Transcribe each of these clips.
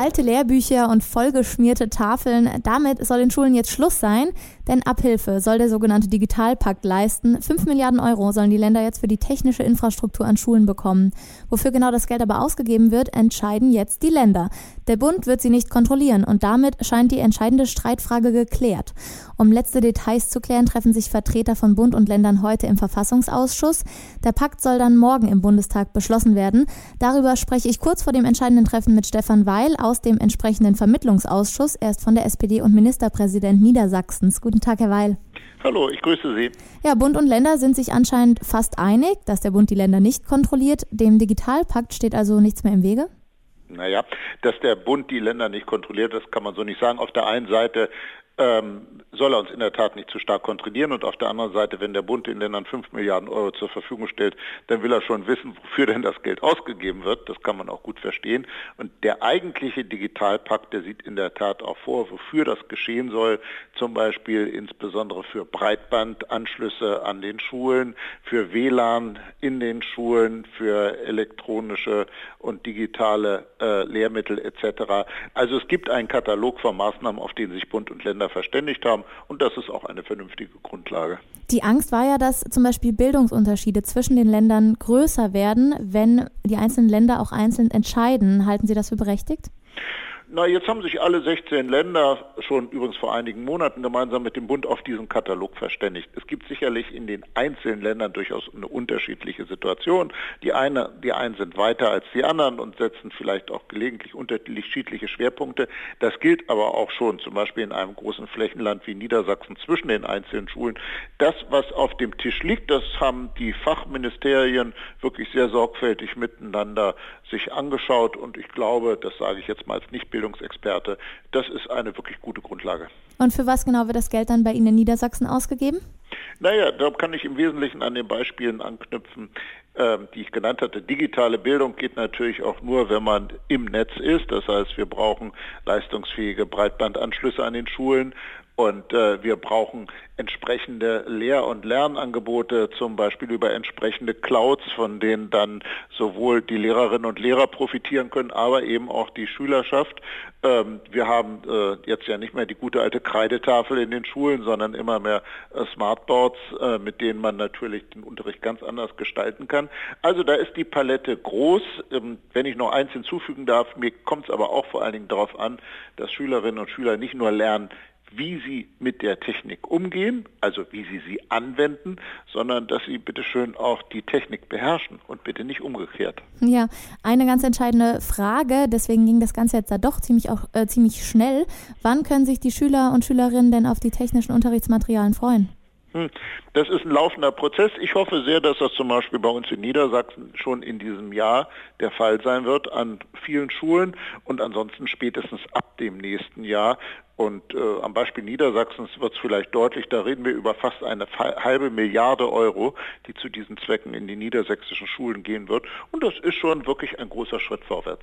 Alte Lehrbücher und vollgeschmierte Tafeln, damit soll in Schulen jetzt Schluss sein, denn Abhilfe soll der sogenannte Digitalpakt leisten. Fünf Milliarden Euro sollen die Länder jetzt für die technische Infrastruktur an Schulen bekommen. Wofür genau das Geld aber ausgegeben wird, entscheiden jetzt die Länder. Der Bund wird sie nicht kontrollieren und damit scheint die entscheidende Streitfrage geklärt. Um letzte Details zu klären, treffen sich Vertreter von Bund und Ländern heute im Verfassungsausschuss. Der Pakt soll dann morgen im Bundestag beschlossen werden. Darüber spreche ich kurz vor dem entscheidenden Treffen mit Stefan Weil aus dem entsprechenden Vermittlungsausschuss. Er ist von der SPD und Ministerpräsident Niedersachsens. Guten Tag, Herr Weil. Hallo, ich grüße Sie. Ja, Bund und Länder sind sich anscheinend fast einig, dass der Bund die Länder nicht kontrolliert. Dem Digitalpakt steht also nichts mehr im Wege? Naja, dass der Bund die Länder nicht kontrolliert, das kann man so nicht sagen. Auf der einen Seite ähm, soll er uns in der Tat nicht zu stark kontrollieren. Und auf der anderen Seite, wenn der Bund den Ländern 5 Milliarden Euro zur Verfügung stellt, dann will er schon wissen, wofür denn das Geld ausgegeben wird. Das kann man auch gut verstehen. Und der eigentliche Digitalpakt, der sieht in der Tat auch vor, wofür das geschehen soll. Zum Beispiel insbesondere für Breitbandanschlüsse an den Schulen, für WLAN in den Schulen, für elektronische und digitale äh, Lehrmittel etc. Also es gibt einen Katalog von Maßnahmen, auf den sich Bund und Länder verständigt haben und das ist auch eine vernünftige Grundlage. Die Angst war ja, dass zum Beispiel Bildungsunterschiede zwischen den Ländern größer werden, wenn die einzelnen Länder auch einzeln entscheiden. Halten Sie das für berechtigt? Na, jetzt haben sich alle 16 Länder schon übrigens vor einigen Monaten gemeinsam mit dem Bund auf diesen Katalog verständigt. Es gibt sicherlich in den einzelnen Ländern durchaus eine unterschiedliche Situation. Die, eine, die einen sind weiter als die anderen und setzen vielleicht auch gelegentlich unterschiedliche Schwerpunkte. Das gilt aber auch schon zum Beispiel in einem großen Flächenland wie Niedersachsen zwischen den einzelnen Schulen. Das, was auf dem Tisch liegt, das haben die Fachministerien wirklich sehr sorgfältig miteinander sich angeschaut und ich glaube, das sage ich jetzt mal als nicht Bildungsexperte, das ist eine wirklich gute Grundlage. Und für was genau wird das Geld dann bei Ihnen in Niedersachsen ausgegeben? Naja, da kann ich im Wesentlichen an den Beispielen anknüpfen, äh, die ich genannt hatte. Digitale Bildung geht natürlich auch nur, wenn man im Netz ist. Das heißt, wir brauchen leistungsfähige Breitbandanschlüsse an den Schulen. Und äh, wir brauchen entsprechende Lehr- und Lernangebote, zum Beispiel über entsprechende Clouds, von denen dann sowohl die Lehrerinnen und Lehrer profitieren können, aber eben auch die Schülerschaft. Ähm, wir haben äh, jetzt ja nicht mehr die gute alte Kreidetafel in den Schulen, sondern immer mehr äh, Smartboards, äh, mit denen man natürlich den Unterricht ganz anders gestalten kann. Also da ist die Palette groß. Ähm, wenn ich noch eins hinzufügen darf, mir kommt es aber auch vor allen Dingen darauf an, dass Schülerinnen und Schüler nicht nur lernen, wie sie mit der Technik umgehen, also wie sie sie anwenden, sondern dass sie bitte schön auch die Technik beherrschen und bitte nicht umgekehrt. Ja, eine ganz entscheidende Frage, deswegen ging das Ganze jetzt da doch ziemlich auch äh, ziemlich schnell. Wann können sich die Schüler und Schülerinnen denn auf die technischen Unterrichtsmaterialien freuen? Hm, das ist ein laufender Prozess. Ich hoffe sehr, dass das zum Beispiel bei uns in Niedersachsen schon in diesem Jahr der Fall sein wird an vielen Schulen und ansonsten spätestens ab dem nächsten Jahr und äh, am Beispiel Niedersachsens wird es vielleicht deutlich, da reden wir über fast eine halbe Milliarde Euro, die zu diesen Zwecken in die niedersächsischen Schulen gehen wird. Und das ist schon wirklich ein großer Schritt vorwärts.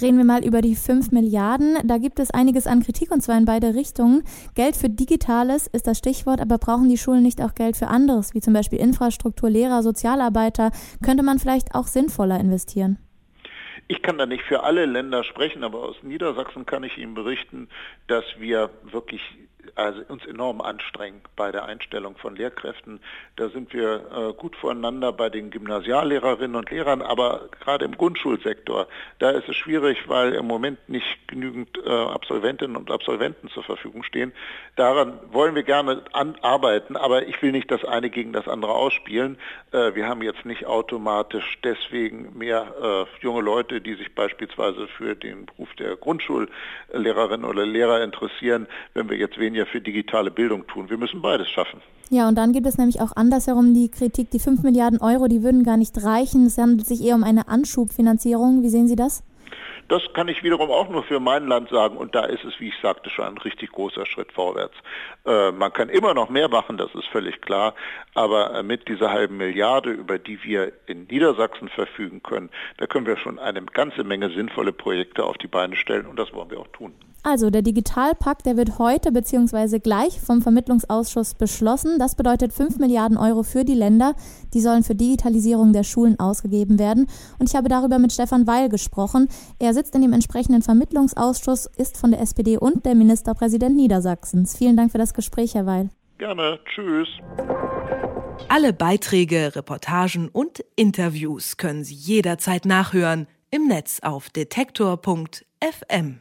Reden wir mal über die 5 Milliarden. Da gibt es einiges an Kritik und zwar in beide Richtungen. Geld für Digitales ist das Stichwort, aber brauchen die Schulen nicht auch Geld für anderes, wie zum Beispiel Infrastruktur, Lehrer, Sozialarbeiter? Könnte man vielleicht auch sinnvoller investieren? Ich kann da nicht für alle Länder sprechen, aber aus Niedersachsen kann ich Ihnen berichten, dass wir wirklich also uns enorm anstrengen bei der Einstellung von Lehrkräften. Da sind wir äh, gut voreinander bei den Gymnasiallehrerinnen und Lehrern, aber gerade im Grundschulsektor, da ist es schwierig, weil im Moment nicht genügend äh, Absolventinnen und Absolventen zur Verfügung stehen. Daran wollen wir gerne arbeiten, aber ich will nicht das eine gegen das andere ausspielen. Äh, wir haben jetzt nicht automatisch deswegen mehr äh, junge Leute, die sich beispielsweise für den Beruf der Grundschullehrerin oder Lehrer interessieren, wenn wir jetzt weniger für digitale Bildung tun. Wir müssen beides schaffen. Ja, und dann gibt es nämlich auch andersherum die Kritik, die 5 Milliarden Euro, die würden gar nicht reichen. Es handelt sich eher um eine Anschubfinanzierung. Wie sehen Sie das? Das kann ich wiederum auch nur für mein Land sagen und da ist es, wie ich sagte, schon ein richtig großer Schritt vorwärts. Äh, man kann immer noch mehr machen, das ist völlig klar, aber äh, mit dieser halben Milliarde, über die wir in Niedersachsen verfügen können, da können wir schon eine ganze Menge sinnvolle Projekte auf die Beine stellen und das wollen wir auch tun. Also der Digitalpakt, der wird heute bzw. gleich vom Vermittlungsausschuss beschlossen. Das bedeutet 5 Milliarden Euro für die Länder. Die sollen für Digitalisierung der Schulen ausgegeben werden. Und ich habe darüber mit Stefan Weil gesprochen. Er sitzt in dem entsprechenden Vermittlungsausschuss, ist von der SPD und der Ministerpräsident Niedersachsens. Vielen Dank für das Gespräch, Herr Weil. Gerne. Tschüss. Alle Beiträge, Reportagen und Interviews können Sie jederzeit nachhören im Netz auf detektor.fm.